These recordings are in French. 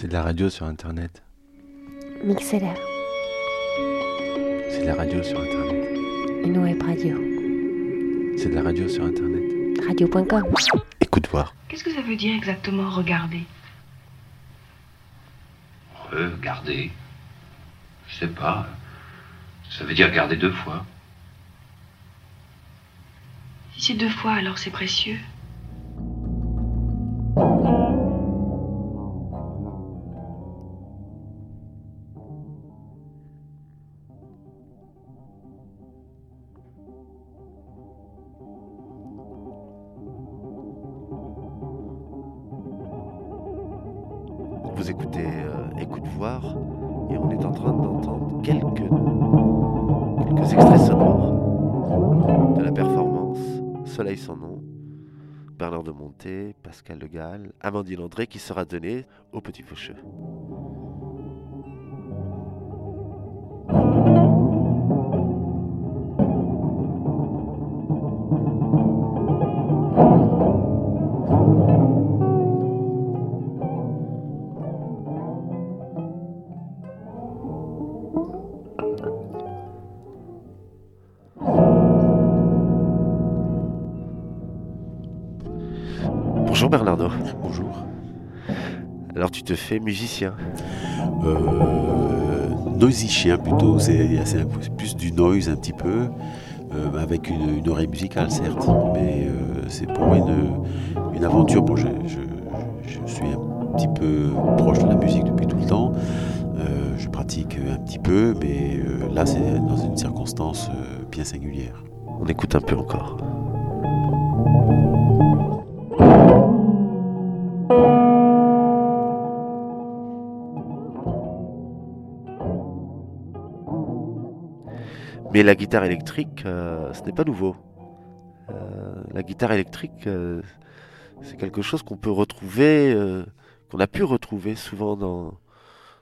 C'est de la radio sur Internet. Mixeler, C'est de la radio sur Internet. une web radio. C'est de la radio sur Internet. Radio.com. Écoute voir. Qu'est-ce que ça veut dire exactement regarder? Regarder. Je sais pas. Ça veut dire garder deux fois. Si c'est deux fois, alors c'est précieux. Vous écoutez euh, Écoute voir et on est en train d'entendre quelques, extraits sonores de la performance Soleil sans nom, Bernard de Monté, Pascal Le Gall, Amandine André qui sera donnée au Petit Faucheux. Alors tu te fais musicien. Euh, plutôt, c'est plus du noise un petit peu, euh, avec une, une oreille musicale certes, mais euh, c'est pour moi une, une aventure. Bon, je, je- je suis un petit peu proche de la musique depuis tout le temps. Euh, je pratique un petit peu, mais là c'est dans une circonstance bien singulière. On écoute un peu encore. Mais la guitare électrique, euh, ce n'est pas nouveau. Euh, la guitare électrique, euh, c'est quelque chose qu'on peut retrouver, qu'on a pu retrouver souvent dans,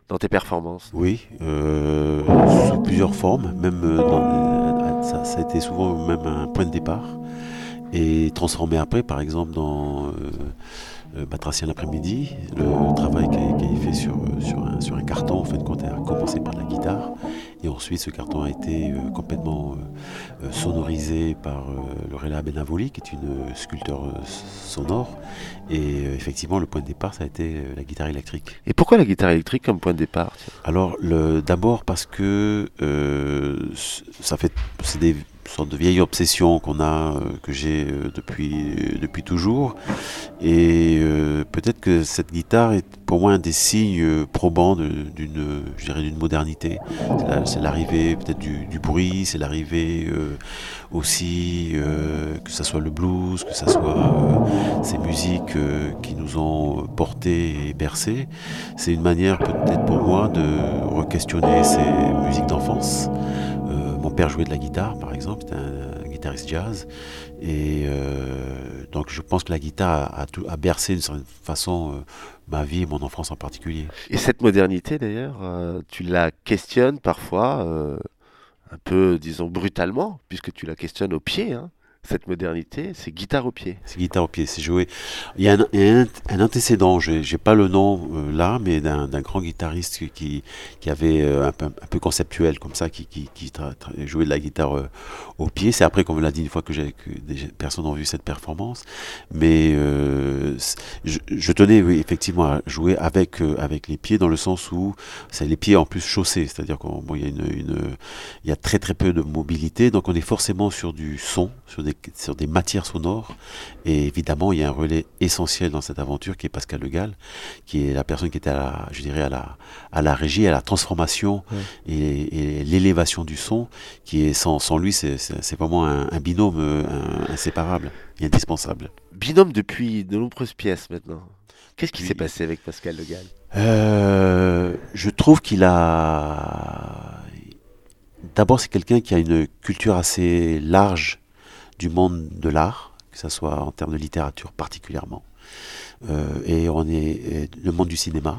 dans tes performances. Oui, sous plusieurs formes, même dans, ça, ça a été souvent même un point de départ et transformé après, par exemple dans Batracien l'après-midi, le travail qui a, été fait sur, sur, un, carton, en fait, quand on a commencé par la guitare, et ensuite ce carton a été euh, complètement euh, euh, sonorisé par Lorella Benavoli, qui est une sculpteur sonore, et effectivement le point de départ ça a été la guitare électrique. Et pourquoi la guitare électrique comme point de départ Alors, d'abord parce que ça fait, c'est des sortes de vieilles obsessions qu'on a, que j'ai depuis, depuis toujours. Et euh, peut-être que cette guitare est pour moi un des signes euh, probants d'une, d'une modernité. C'est la- C'est l'arrivée peut-être du, du bruit, c'est l'arrivée euh, aussi euh, que ça soit le blues, que ça soit euh, ces musiques euh, qui nous ont portés et bercés. C'est une manière peut-être pour moi de re-questionner ces musiques d'enfance. Mon père jouait de la guitare, par exemple, c'était un guitariste jazz. Et euh, donc je pense que la guitare a, tout- a bercé d'une certaine façon euh, ma vie et mon enfance en particulier. Et cette modernité, d'ailleurs, euh, tu la questionnes parfois euh, un peu, disons, brutalement, puisque tu la questionnes au pied. hein. Cette modernité, c'est guitare au pied. C'est guitare au pied, c'est joué. Il y a un, un- antécédent, j'ai j'ai pas le nom euh, là, mais d'un grand guitariste qui- avait euh, un, peu, conceptuel comme ça, qui, jouait de la guitare euh, au pied. C'est après qu'on me l'a dit une fois que, que des personnes ont vu cette performance. Mais je, je tenais effectivement à jouer avec, les pieds dans le sens où c'est les pieds en plus chaussés, c'est-à-dire qu'il y, y a très très peu de mobilité, donc on est forcément sur du son, sur des, sur des matières sonores. Et évidemment, il y a un relais essentiel dans cette aventure qui est Pascal Le Gall, qui est la personne qui était à la, je dirais, à la, à la régie, à la transformation et, et l'élévation du son, qui est sans, sans lui, c'est- vraiment un, un binôme euh, un- inséparable et indispensable. Binôme depuis de nombreuses pièces maintenant. Qu'est-ce qui Oui. s'est passé avec Pascal Le Gall Euh, je trouve qu'il a. D'abord, c'est quelqu'un qui a une culture assez large du monde de l'art, que ce soit en termes de littérature particulièrement. Euh, et on est le monde du cinéma,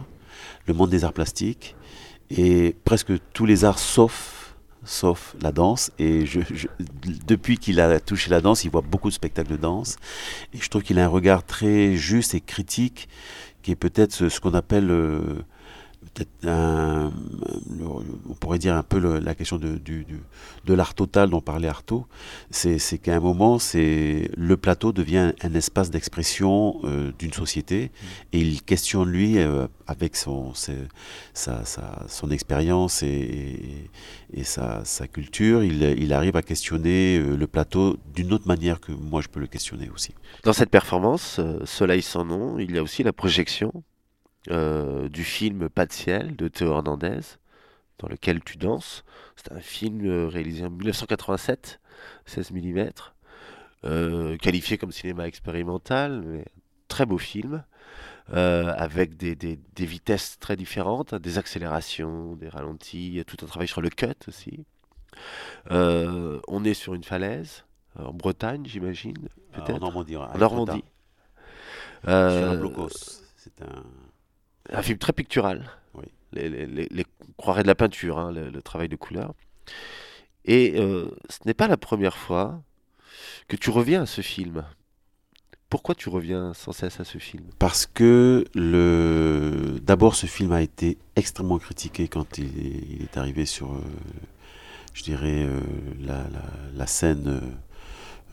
le monde des arts plastiques, et presque tous les arts sauf sauf la danse. Et depuis qu'il a touché la danse, il voit beaucoup de spectacles de danse. Et je trouve qu'il a un regard très juste et critique qui est peut-être ce, ce qu'on appelle euh, on pourrait dire un peu la question de, de l'art total dont parlait Artaud, c'est qu'à un moment, le plateau devient un espace d'expression euh, d'une société et il questionne lui euh, avec son, son expérience et, sa, culture, il, arrive à questionner euh, le plateau d'une autre manière que moi je peux le questionner aussi. Dans cette performance, Soleil sans nom, il y a aussi la projection euh, du film Pas de ciel de Théo Hernandez, dans lequel tu danses. C'est un film euh, réalisé en 1987, 16 mm, euh, qualifié comme cinéma expérimental, mais très beau film, euh, avec des, des- des vitesses très différentes, hein, des accélérations, des ralentis, tout un travail sur le cut aussi. Euh, on est sur une falaise, en Bretagne, j'imagine, En peut-être. Normandie. En Normandie. Sur Euh, un blocos. C'est un. Un film très pictural. Oui. Les, les- les- les- croirait de la peinture, hein, le, le travail de couleur. Et euh, ce n'est pas la première fois que tu reviens à ce film. Pourquoi tu reviens sans cesse à ce film? Parce que le... d'abord, ce film a été extrêmement critiqué quand il est, arrivé sur, euh, je dirais, euh, la, la- la scène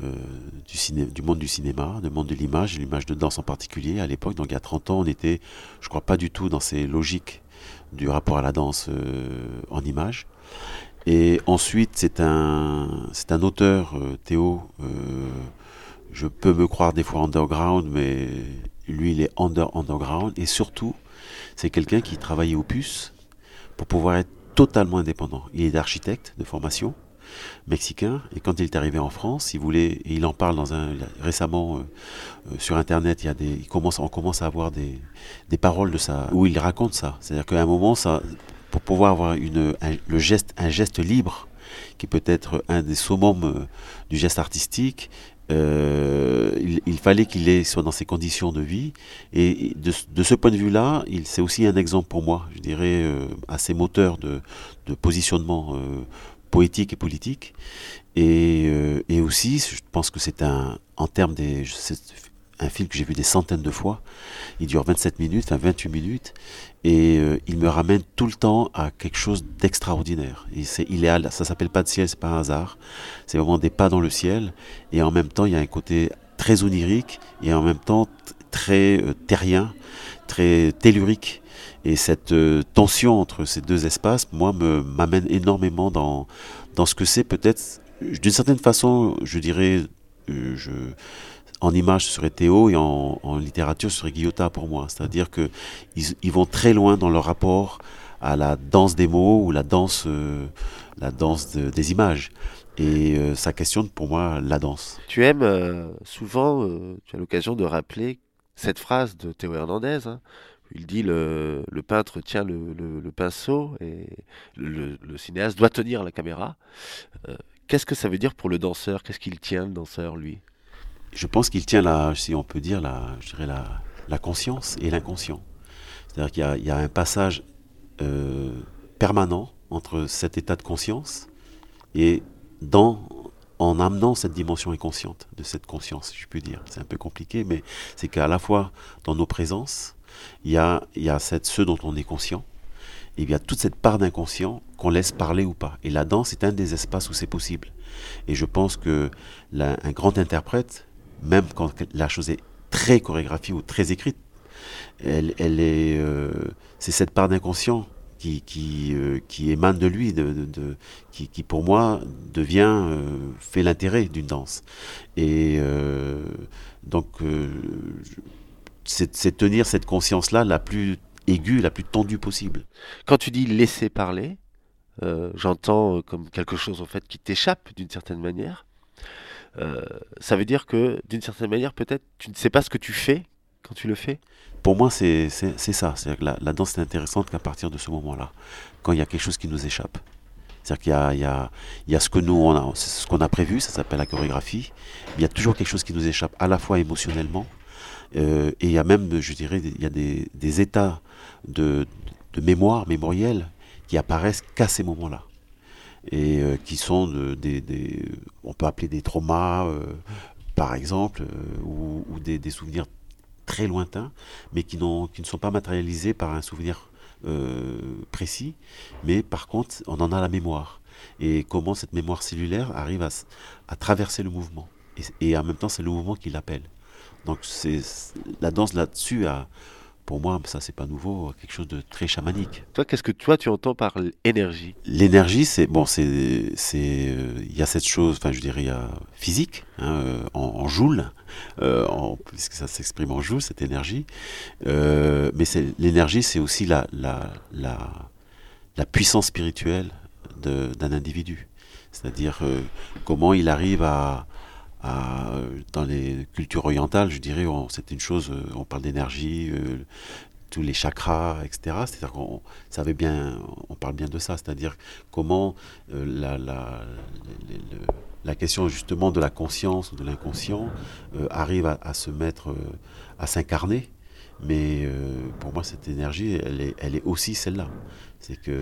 du, ciné... du monde du cinéma, du monde de l'image, l'image de danse en particulier. À l'époque, donc il y a 30 ans, on était, je crois, pas du tout dans ces logiques du rapport à la danse euh, en image. Et ensuite, c'est un, c'est un auteur, euh, Théo. euh, je peux me croire des fois underground, mais lui, il est under underground. Et surtout, c'est quelqu'un qui travaillait au puce pour pouvoir être totalement indépendant. Il est architecte de formation, mexicain, et quand il est arrivé en France, il voulait, et il en parle dans un, récemment euh, euh, sur Internet, il y a des, on commence à avoir des, des paroles de ça, où il raconte ça. C'est-à-dire qu'à un moment, pour pouvoir avoir une, un, le geste, un geste libre, qui peut être un des summums euh, du geste artistique, il, fallait qu'il soit dans ces conditions de vie. Et de, ce- point de vue-là, c'est aussi un exemple pour moi, je dirais, assez moteur de, de positionnement poétique et politique. Et, euh, et aussi, je pense que c'est un, en termes des, un film que j'ai vu des centaines de fois. Il dure 27 minutes, enfin 28 minutes, et euh, il me ramène tout le temps à quelque chose d'extraordinaire. Et c'est, il est, à ça s'appelle pas de ciel, c'est pas un hasard. C'est vraiment des pas dans le ciel, et en même temps, il y a un côté très onirique et en même temps très euh, terrien, très tellurique. Et cette euh, tension entre ces deux espaces, moi, m'amène énormément dans, dans ce que c'est peut-être, d'une certaine façon, je dirais, euh, en image, ce serait Théo et en, littérature, ce serait Guillotat pour moi. C'est-à-dire que ils, vont très loin dans leur rapport à la danse des mots ou la danse, euh, la danse de- des images. Et ça questionne pour moi la danse. Tu aimes souvent, tu as l'occasion de rappeler cette phrase de Théo Hernandez. hein, il dit le, le peintre tient le, le- pinceau et le, cinéaste doit tenir la caméra. Euh, Qu'est-ce que ça veut dire pour le danseur? Qu'est-ce qu'il tient, le danseur, lui? Je pense qu'il tient la, si on peut dire, la, je dirais la, la conscience et l'inconscient. C'est-à-dire qu'il y a, il y a un passage euh, permanent entre cet état de conscience et dans, en amenant cette dimension inconsciente de cette conscience, si je puis dire. C'est un peu compliqué, mais c'est qu'à la fois dans nos présences, il y a, y a cette, ce dont on est conscient, et il y a toute cette part d'inconscient qu'on laisse parler ou pas. Et la danse est un des espaces où c'est possible. Et je pense que un grand interprète, même quand la chose est très chorégraphiée ou très écrite, elle, elle est, euh, c'est cette part d'inconscient qui, qui, euh, qui émane de lui, de, qui, qui pour moi devient, euh, fait l'intérêt d'une danse. Et donc, c'est tenir cette conscience-là la plus aiguë, la plus tendue possible. Quand tu dis laisser parler, euh, j'entends euh, comme quelque chose en fait qui t'échappe d'une certaine manière. Euh, ça veut dire que d'une certaine manière, peut-être, tu ne sais pas ce que tu fais quand tu le fais? Pour moi, c'est ça. La, la danse est intéressante qu'à partir de ce moment-là, quand il y a quelque chose qui nous échappe. C'est-à-dire qu'il y y, y a ce que nous, on a, ce qu'on a prévu, ça s'appelle la chorégraphie. Il y a toujours quelque chose qui nous échappe, à la fois émotionnellement, euh, et il y a même, je dirais, il y a des, états de, mémoire, mémoriels, qui apparaissent qu'à ces moments-là. Et euh, qui sont de- des, on peut appeler des traumas, euh, par exemple, ou, des, souvenirs très lointains, mais qui, qui ne sont pas matérialisés par un souvenir précis, mais par contre, on en a la mémoire. Et comment cette mémoire cellulaire arrive à, traverser le mouvement. Et en même temps, c'est le mouvement qui l'appelle. Donc c'est la danse là-dessus a, pour moi, ça c'est pas nouveau, quelque chose de très chamanique. Toi, qu'est-ce que toi tu entends par énergie L'énergie, c'est bon, c'est c'est euh, il y a cette chose, enfin je dirais il y a physique, hein, euh, en, en joule, euh, en, puisque ça s'exprime en joule cette énergie. Euh, mais c'est l'énergie, c'est aussi la la la la puissance spirituelle d'un individu. C'est-à-dire euh, comment il arrive à dans les cultures orientales, je dirais, c'est une chose, euh, on parle d'énergie, euh, tous les chakras, etc. C'est-à-dire qu'on savait bien, on parle bien de ça, c'est-à-dire comment euh, la, la, la question justement de la conscience ou de l'inconscient arrive à, à se mettre, à s'incarner. Mais pour moi, cette énergie, elle est, elle est aussi celle-là. C'est que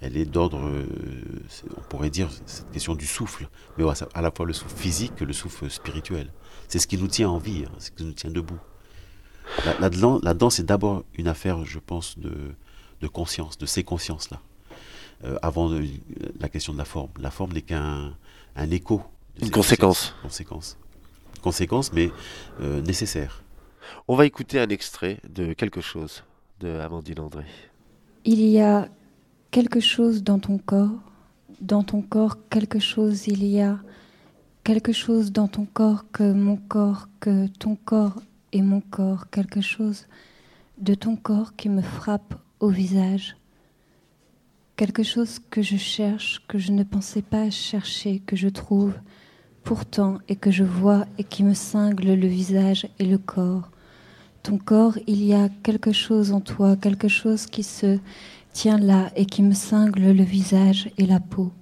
elle est d'ordre, on pourrait dire, cette question du souffle, mais à à la fois le souffle physique que le souffle spirituel. C'est ce qui nous tient en vie, hein, c'est ce qui nous tient debout. La, la, dan- la danse est d'abord une affaire, je pense, de, de conscience, de ces consciences-là, Euh, avant de- la question de la forme. La forme n'est qu'un un écho. de Une conséquence. Conséquence. Conséquence, mais euh, nécessaire. On va écouter un extrait de quelque chose de Amandine André. Il y a quelque chose dans ton corps, dans ton corps quelque chose, il y a quelque chose dans ton corps que mon corps, que ton corps et mon corps, quelque chose de ton corps qui me frappe au visage, quelque chose que je cherche, que je ne pensais pas chercher, que je trouve pourtant et que je vois et qui me cingle le visage et le corps. Ton corps, il y a quelque chose en toi, quelque chose qui se tient là et qui me cingle le visage et la peau.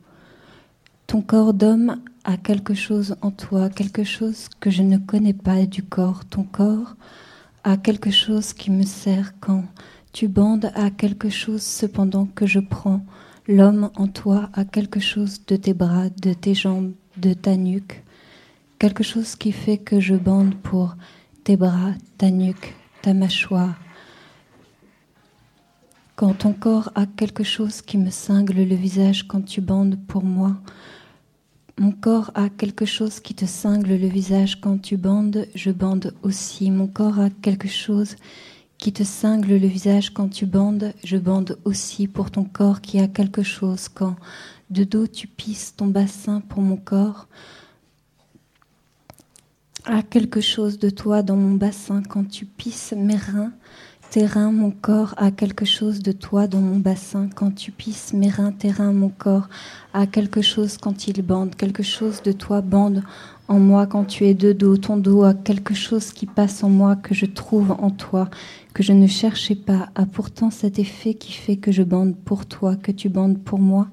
Ton corps d'homme a quelque chose en toi, quelque chose que je ne connais pas du corps. Ton corps a quelque chose qui me sert quand tu bandes à quelque chose cependant que je prends. L'homme en toi a quelque chose de tes bras, de tes jambes, de ta nuque. Quelque chose qui fait que je bande pour tes bras, ta nuque, ta mâchoire. Quand ton corps a quelque chose qui me cingle le visage quand tu bandes pour moi, mon corps a quelque chose qui te cingle le visage quand tu bandes, je bande aussi. Mon corps a quelque chose qui te cingle le visage quand tu bandes, je bande aussi pour ton corps qui a quelque chose quand de dos tu pisses ton bassin pour mon corps a quelque chose de toi dans mon bassin quand tu pisses mes reins. Tes reins, mon corps a quelque chose de toi dans mon bassin quand tu pisses mes reins. Tes reins, mon corps a quelque chose quand il bande. Quelque chose de toi bande en moi quand tu es de dos. Ton dos a quelque chose qui passe en moi que je trouve en toi, que je ne cherchais pas. A pourtant cet effet qui fait que je bande pour toi, que tu bandes pour moi.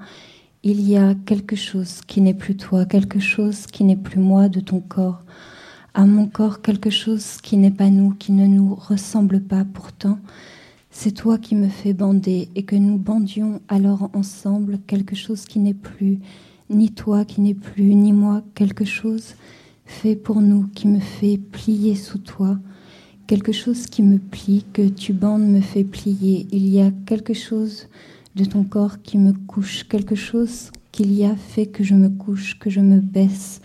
Il y a quelque chose qui n'est plus toi, quelque chose qui n'est plus moi de ton corps à mon corps quelque chose qui n'est pas nous, qui ne nous ressemble pas pourtant. C'est toi qui me fais bander et que nous bandions alors ensemble quelque chose qui n'est plus, ni toi qui n'est plus, ni moi, quelque chose fait pour nous, qui me fait plier sous toi, quelque chose qui me plie, que tu bandes me fait plier. Il y a quelque chose de ton corps qui me couche, quelque chose qu'il y a fait que je me couche, que je me baisse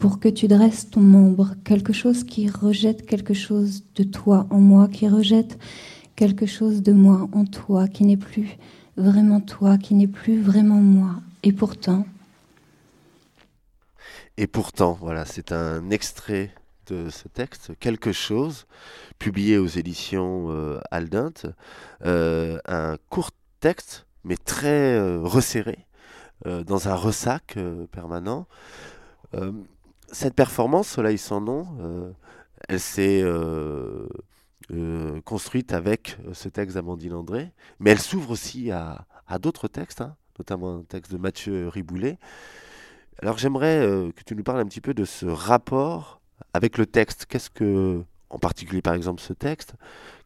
pour que tu dresses ton membre, quelque chose qui rejette quelque chose de toi en moi, qui rejette quelque chose de moi en toi, qui n'est plus vraiment toi, qui n'est plus vraiment moi. Et pourtant, Et pourtant, voilà, c'est un extrait de ce texte, Quelque chose, publié aux éditions euh, Aldinte, euh, un court texte, mais très euh, resserré, euh, dans un ressac permanent. Cette performance, Soleil sans nom, euh, elle s'est euh, euh, construite avec ce texte d'Amandine André, mais elle s'ouvre aussi à, d'autres textes, hein, notamment un texte de Mathieu Riboulet. Alors j'aimerais que tu nous parles un petit peu de ce rapport avec le texte. Qu'est-ce que, en particulier par exemple ce texte,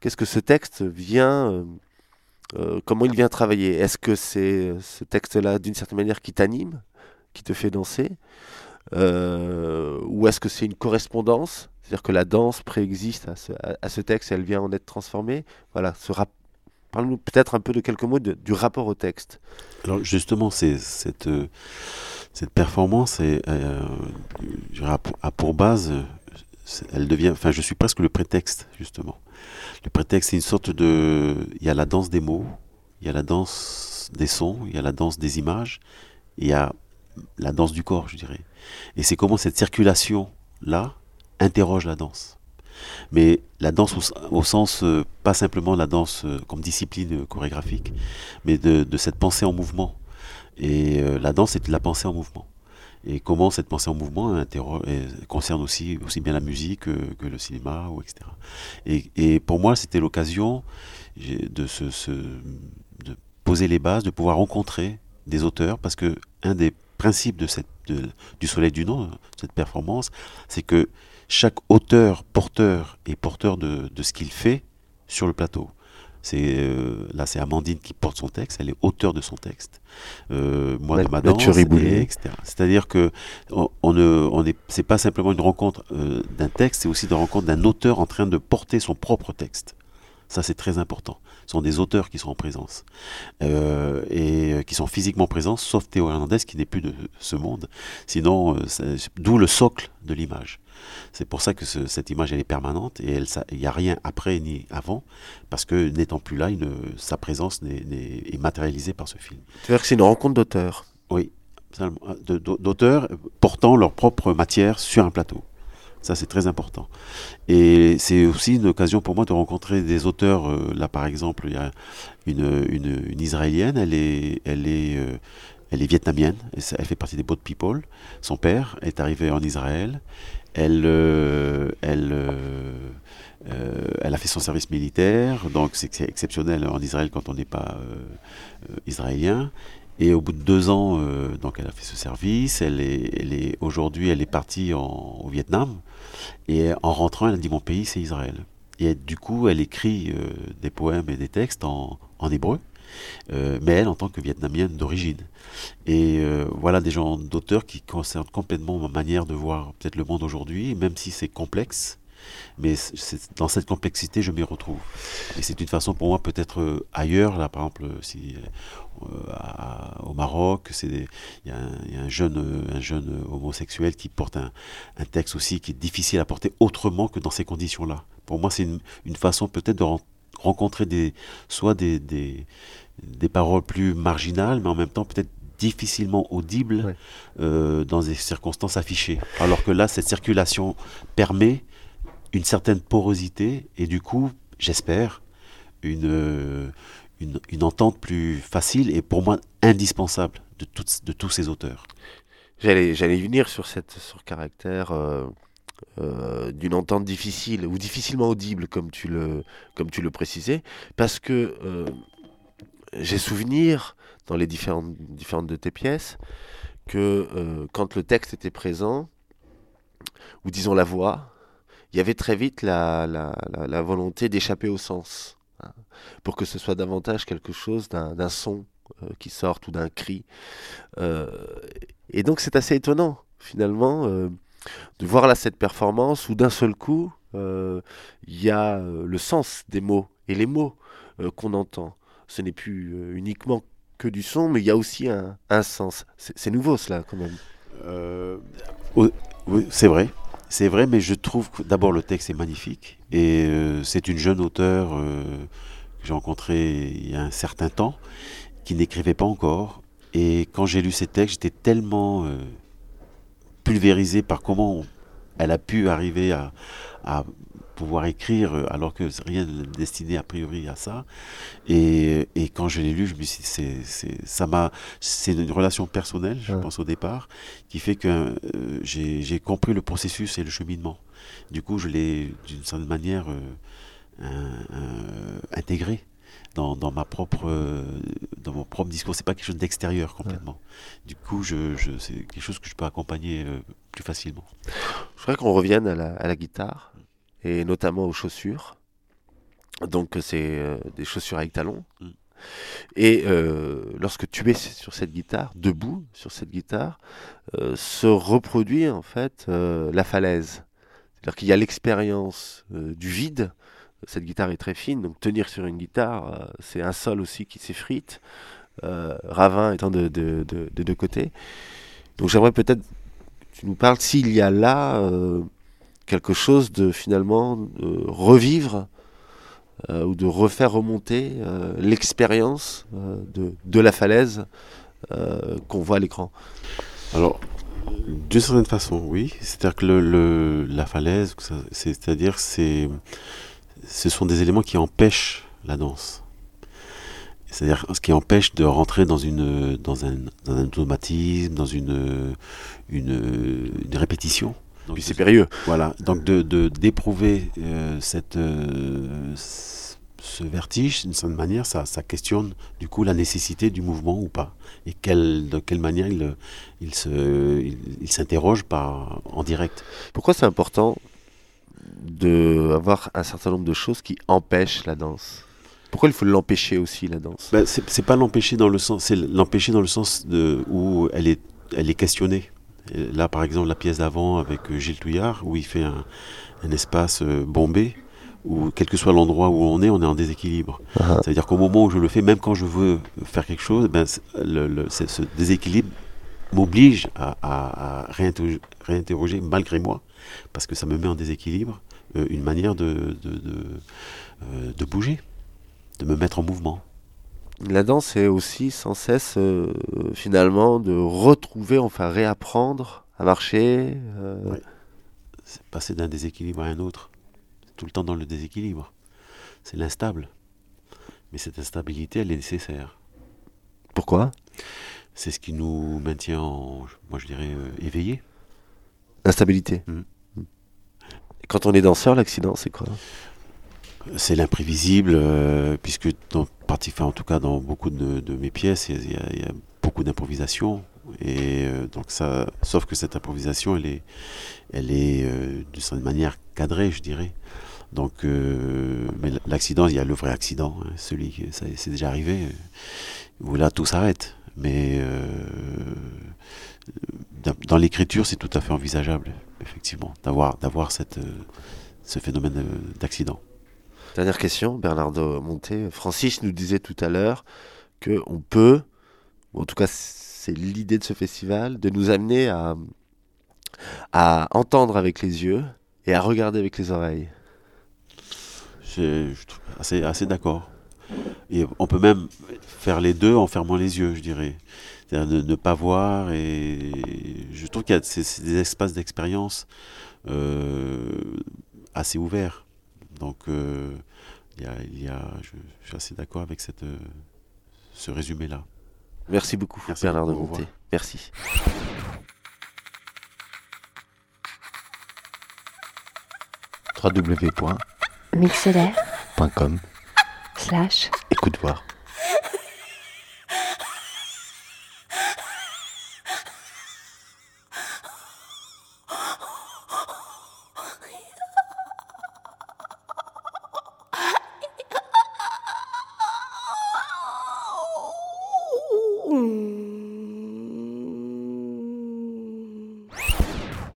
qu'est-ce que ce texte vient, comment il vient travailler? Est-ce que c'est ce texte-là d'une certaine manière qui t'anime, qui te fait danser? Euh, ou est-ce que c'est une correspondance? C'est-à-dire que la danse préexiste à ce, texte, elle vient en être transformée? Voilà, rap- Parle-nous peut-être un peu de quelques mots du rapport au texte. Alors justement, euh, cette performance est, euh, a pour- base, elle devient, enfin, je suis presque le prétexte justement. Le prétexte, c'est une sorte de, il y a la danse des mots, il y a la danse des sons, il y a la danse des images, et il y a la danse du corps, je dirais. Et c'est comment cette circulation là interroge la danse. Mais la danse au, sens, euh, pas simplement la danse euh, comme discipline euh, chorégraphique, mais de, de cette pensée en mouvement. Et la danse, c'est de la pensée en mouvement. Et comment cette pensée en mouvement concerne aussi, aussi bien la musique que, le cinéma, ou etc. Et, et pour moi, c'était l'occasion de, se- de poser les bases, de pouvoir rencontrer des auteurs, parce que un des principes de cette, de- du Soleil du Nord, cette performance, c'est que chaque auteur, porteur, est porteur de, de ce qu'il fait sur le plateau. C'est euh, là, c'est Amandine qui porte son texte. Elle est auteur de son texte. Euh, moi de ma danse, et etc. C'est-à-dire que on, on ne, on est, c'est pas simplement une rencontre euh, d'un texte, c'est aussi une rencontre d'un auteur en train de porter son propre texte. Ça, c'est très important. Ce sont des auteurs qui sont en présence euh, et euh, qui sont physiquement présents, sauf Théo Hernandez qui n'est plus de ce monde. Sinon, euh, d'où le socle de l'image. C'est pour ça que ce- cette image elle est permanente et il n'y a rien après ni avant parce que n'étant plus là, sa présence n'est- est matérialisée par ce film. C'est-à-dire que c'est une rencontre d'auteurs. Oui, d'auteurs portant leur propre matière sur un plateau. Ça, c'est très important. Et c'est aussi une occasion pour moi de rencontrer des auteurs. euh, là, par exemple, il y a une, Israélienne, elle est, elle est, euh, elle vietnamienne, elle fait partie des Boat People. Son père est arrivé en Israël. Elle, euh, a fait son service militaire, donc c'est exceptionnel en Israël quand on n'est pas israélien. Et au bout de deux ans, euh, donc elle a fait ce service. Elle est, elle est aujourd'hui, elle est partie en- au Vietnam. Et en rentrant, elle a dit mon pays, c'est Israël. Et du coup, elle écrit euh, des poèmes et des textes en, en hébreu, euh, mais elle en tant que vietnamienne d'origine. Et euh, voilà des gens d'auteurs qui concernent complètement ma manière de voir peut-être le monde aujourd'hui, même si c'est complexe. Mais dans cette complexité, je m'y retrouve. Et c'est une façon pour moi, peut-être euh, ailleurs, là par exemple, si, euh, à- au Maroc, il y, a un- il y a un jeune, euh, un jeune homosexuel qui porte un, un texte aussi qui est difficile à porter autrement que dans ces conditions-là. Pour moi, c'est une, une façon peut-être de ren- rencontrer des, soit des, des, des paroles plus marginales, mais en même temps peut-être difficilement audibles Ouais. euh, dans des circonstances affichées. Alors que là, cette circulation permet une certaine porosité et du coup, j'espère, une, euh, une, une entente plus facile et pour moi indispensable de, toutes, de tous ces auteurs. J'allais, venir sur cette sur caractère euh, euh, d'une entente difficile ou difficilement audible, comme tu le, comme tu le précisais, parce que j'ai souvenir dans les différentes, différentes de tes pièces que quand le texte était présent, ou disons la voix, il y avait très vite la, la, la, volonté d'échapper au sens, hein, pour que ce soit davantage quelque chose d'un, son euh, qui sorte ou d'un cri. Euh, et donc c'est assez étonnant finalement euh, de voir là cette performance où d'un seul coup il y a le sens des mots et les mots qu'on entend. Ce n'est plus uniquement que du son, mais il y a aussi un, un sens. C'est, nouveau cela quand même. C'est vrai. C'est vrai, mais je trouve que d'abord le texte est magnifique et euh, c'est une jeune auteure euh, que j'ai rencontrée il y a un certain temps qui n'écrivait pas encore. Et quand j'ai lu ses textes, j'étais tellement euh, pulvérisé par comment elle a pu arriver à pouvoir écrire euh, alors que rien n'est destiné a priori à ça. Et, et quand je l'ai lu, je me suis dit, c'est, c'est, ça m'a, c'est une relation personnelle, je Ouais. pense au départ, qui fait que euh, j'ai, j'ai compris le processus et le cheminement. Du coup, je l'ai d'une certaine manière euh, intégré dans, dans ma propre, dans mon propre discours. C'est pas quelque chose d'extérieur complètement. Du coup, je, je, c'est quelque chose que je peux accompagner euh, plus facilement. Je voudrais qu'on revienne à la, à la guitare et notamment aux chaussures. Donc c'est euh, des chaussures avec talons. Mm. Et euh, lorsque tu es sur cette guitare, debout sur cette guitare, euh, se reproduit en fait euh, la falaise. C'est-à-dire qu'il y a l'expérience euh, du vide. Cette guitare est très fine, donc tenir sur une guitare, euh, c'est un sol aussi qui s'effrite. Euh, Ravin étant de, de, de, de deux côtés. Donc j'aimerais peut-être que tu nous parles s'il y a là euh, quelque chose de finalement de revivre euh, ou de refaire remonter euh, l'expérience euh, de, de la falaise qu'on voit à l'écran. Alors, d'une certaine façon, oui. C'est-à-dire que le, la falaise, c'est-à-dire c'est, ce sont des éléments qui empêchent la danse. C'est-à-dire ce qui empêche de rentrer dans une dans un, automatisme, dans une, une répétition. Donc, Puis c'est périlleux. voilà, donc de de- d'éprouver euh, cette euh, ce vertige, d'une certaine manière, ça, ça questionne du coup la nécessité du mouvement ou pas, et quelle, de quelle manière il, il se il, il s'interroge par en direct. Pourquoi c'est important d'avoir un certain nombre de choses qui empêchent la danse? Pourquoi il faut l'empêcher aussi, la danse? Ben, c'est c'est pas l'empêcher dans le sens, c'est l'empêcher dans le sens de où elle est elle est questionnée. Et Là, par exemple, la pièce d'avant avec euh, Gilles Touillard, où il fait un, un espace euh, bombé, où quel que soit l'endroit où on est, on est en déséquilibre. Ah. C'est-à-dire qu'au moment où je le fais, même quand je veux faire quelque chose, ben, le, le- ce déséquilibre m'oblige à, à- à réinterroger, réinterroger, malgré moi, parce que ça me met en déséquilibre, euh, une manière de, de, de, euh, de bouger, de me mettre en mouvement. La danse est aussi sans cesse, euh, finalement, de retrouver, enfin réapprendre à marcher. euh. C'est passer d'un déséquilibre à un autre. C'est tout le temps dans le déséquilibre. C'est l'instable. Mais cette instabilité, elle est nécessaire. Pourquoi? C'est ce qui nous maintient, en, moi je dirais, euh, éveillés. L'instabilité. Et Quand on est danseur, l'accident, c'est quoi? C'est l'imprévisible, euh, puisque dans, en tout cas dans beaucoup de, mes pièces, il y, a- beaucoup d'improvisation. Et euh, donc ça, sauf que cette improvisation, elle est, elle est euh, d'une certaine manière cadrée, je dirais. Donc, mais l'accident, il y a le vrai accident, hein, celui qui, c'est déjà arrivé, où là tout s'arrête. Mais dans- l'écriture, c'est tout à fait envisageable, effectivement, d'avoir, d'avoir cette, ce phénomène d'accident. Dernière question, Bernardo Monté. Francis nous disait tout à l'heure que on peut, en tout cas c'est l'idée de ce festival, de nous amener à, entendre avec les yeux et à regarder avec les oreilles. Je, trouve assez, assez d'accord. On peut même faire les deux en fermant les yeux, je dirais. C'est-à-dire ne, pas voir et je trouve qu'il y a des espaces d'expérience euh, assez ouverts. Donc euh, il y a, il y a- je, je suis assez d'accord avec cette, euh, ce résumé-là. Merci beaucoup, Merci Bernardo beaucoup, au Monté. Merci. Mixeler slash Écoute voir.